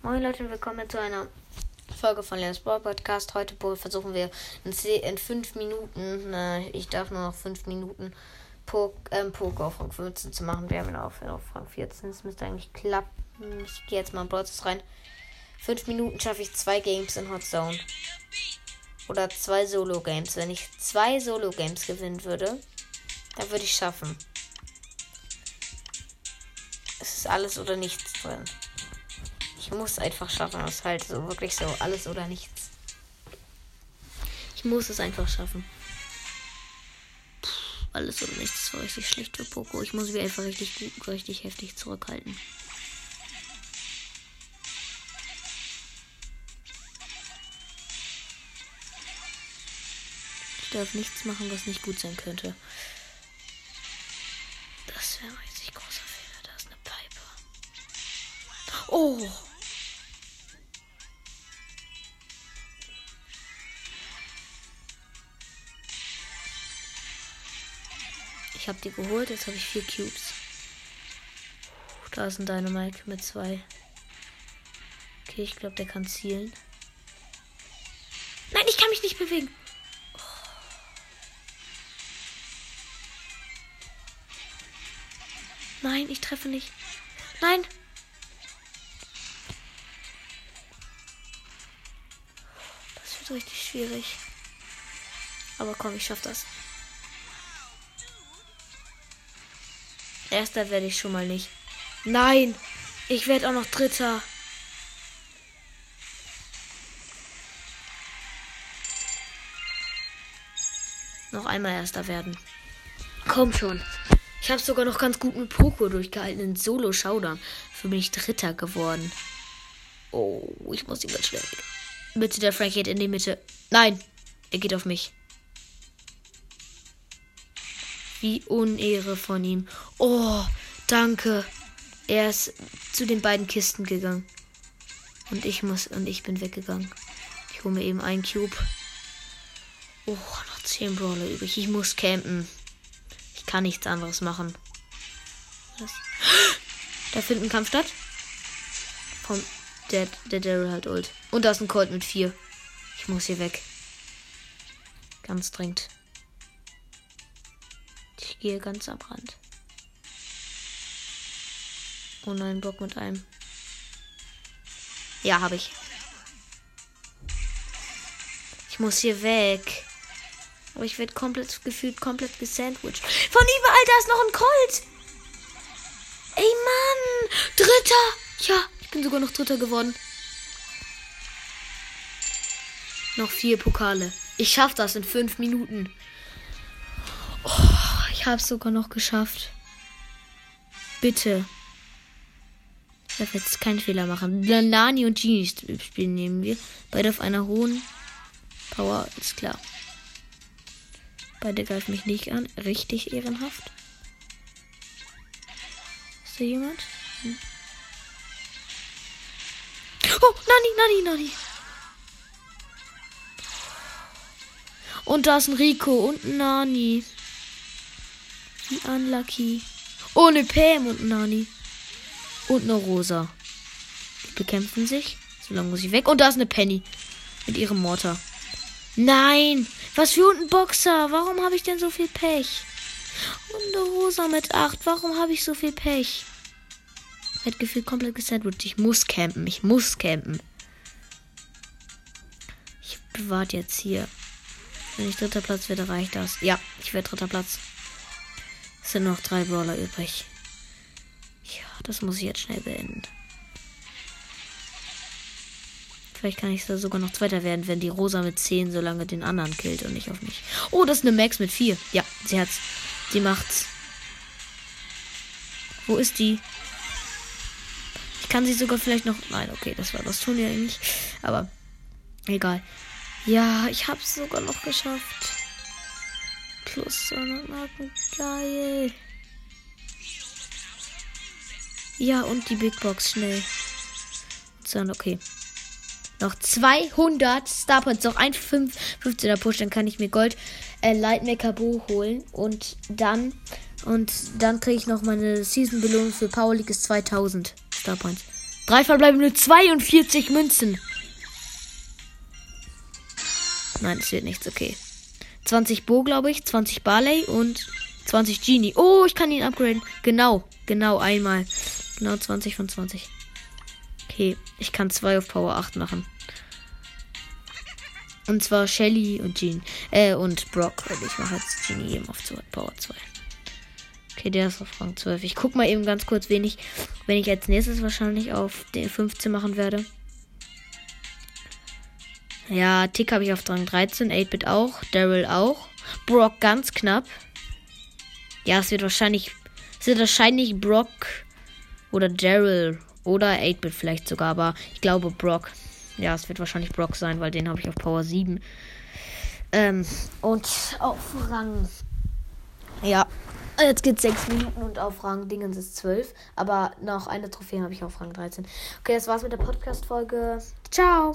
Moin Leute, willkommen zu einer Folge von Leons Brawl Podcast. Heute versuchen wir in, 10, in 5 Minuten, äh, ich darf nur noch 5 Minuten Pok, ähm, Poker auf Rang 15 zu machen. Wir haben ihn auf, auf Rang 14. Das müsste eigentlich klappen. Ich gehe jetzt mal in Brawl rein. 5 Minuten schaffe ich 2 Games in Hot Zone. Oder 2 Solo-Games. Wenn ich 2 Solo-Games gewinnen würde, dann würde ich schaffen. Es ist alles oder nichts drin. Ich muss einfach schaffen. Das ist halt so wirklich so alles oder nichts. Ich muss es einfach schaffen. Puh, alles oder nichts das richtig schlecht für Poco. Ich muss mich einfach richtig richtig heftig zurückhalten. Ich darf nichts machen, was nicht gut sein könnte. Das wäre ein richtig großer Fehler. Da ist eine Piper. Oh! Ich habe die geholt. Jetzt habe ich vier Cubes. Da ist ein Dynamite mit zwei. Okay, ich glaube, der kann zielen. Nein, ich kann mich nicht bewegen. Nein, ich treffe nicht. Nein. Das wird richtig schwierig. Aber komm, ich schaff das. Erster werde ich schon mal nicht. Nein, ich werde auch noch Dritter. Noch einmal Erster werden. Komm schon. Ich habe sogar noch ganz gut mit Poco durchgehalten. In Solo Showdown. Für mich Dritter geworden. Oh, ich muss ihn ganz schnell. Bitte, der Frank geht in die Mitte. Nein, er geht auf mich. Wie Unehre von ihm. Oh, danke. Er ist zu den beiden Kisten gegangen. Und ich muss und ich bin weggegangen. Ich hole mir eben einen Cube. Oh, noch 10 Brawler übrig. Ich muss campen. Ich kann nichts anderes machen. Was? Da findet ein Kampf statt. Vom der, der Daryl halt ult. Und da ist ein Colt mit 4. Ich muss hier weg. Ganz dringend. Ich gehe ganz am Rand. Oh nein, Block mit einem. Ja, habe ich. Ich muss hier weg. Aber ich werde komplett gefühlt komplett gesandwiched. Von überall, da ist noch ein Colt. Ey, Mann. Dritter. Ja, ich bin sogar noch Dritter geworden. Noch vier Pokale. Ich schaffe das in fünf Minuten. Habe es sogar noch geschafft. Bitte. Ich darf jetzt keinen Fehler machen. Nani und Genie spielen nehmen wir. Beide auf einer hohen Power, ist klar. Beide greifen mich nicht an. Richtig ehrenhaft. Ist da jemand? Hm. Oh, Nani, Nani, Nani. Und da ist ein Rico und ein Nani. Wie unlucky. Ohne Pam und Nani. Und eine Rosa. Die bekämpfen sich. So lange muss ich weg. Und da ist eine Penny. Mit ihrem Mortar. Nein! Was für ein Boxer? Warum habe ich denn so viel Pech? Und eine Rosa mit 8. Warum habe ich so viel Pech? Hat gefühlt komplett gesandwiched. Ich muss campen. Ich muss campen. Ich bewahre jetzt hier. Wenn ich dritter Platz werde, reicht das. Ja, ich werde dritter Platz. Sind noch drei Brawler übrig. Ja, das muss ich jetzt schnell beenden. Vielleicht kann ich da sogar noch Zweiter werden, wenn die Rosa mit 10 so lange den anderen killt und nicht auf mich. Oh, das ist eine Max mit 4. Ja, sie hat's. Sie macht's. Wo ist die? Ich kann sie sogar vielleicht noch. Nein, okay, das war das tun ja nicht. Aber egal. Ja, ich hab's sogar noch geschafft. Plus 200 Marken. Geil. Ja, und die Big Box schnell. So, okay. Noch 200 Starpoints. Noch ein 5, 15er Push. Dann kann ich mir Gold äh, Lightmaker Bo holen. Und dann. Und dann kriege ich noch meine Season-Belohnung für Power League ist 2000 Starpoints. Drei verbleibende 42 Münzen. Nein, es wird nichts, okay. 20 Bo, glaube ich, 20 Barley und 20 Genie. Oh, ich kann ihn upgraden. Genau, genau einmal. Genau 20 von 20. Okay, ich kann zwei auf Power 8 machen. Und zwar Shelly und Jean. Äh, und Brock. Und ich mache jetzt Genie eben auf Power 2. Okay, der ist auf Rang 12. Ich guck mal eben ganz kurz, wen ich, wenn ich als nächstes wahrscheinlich auf den 15 machen werde. Ja, Tick habe ich auf Rang 13, 8-Bit auch, Daryl auch. Brock ganz knapp. Ja, es wird wahrscheinlich, es wird wahrscheinlich Brock oder Daryl oder 8-Bit vielleicht sogar, aber ich glaube Brock. Ja, es wird wahrscheinlich Brock sein, weil den habe ich auf Power 7. Ähm, und auf Rang. Ja, jetzt geht es 6 Minuten und auf Rang Dingens ist 12. Aber noch eine Trophäe habe ich auf Rang 13. Okay, das war's mit der Podcast-Folge. Ciao!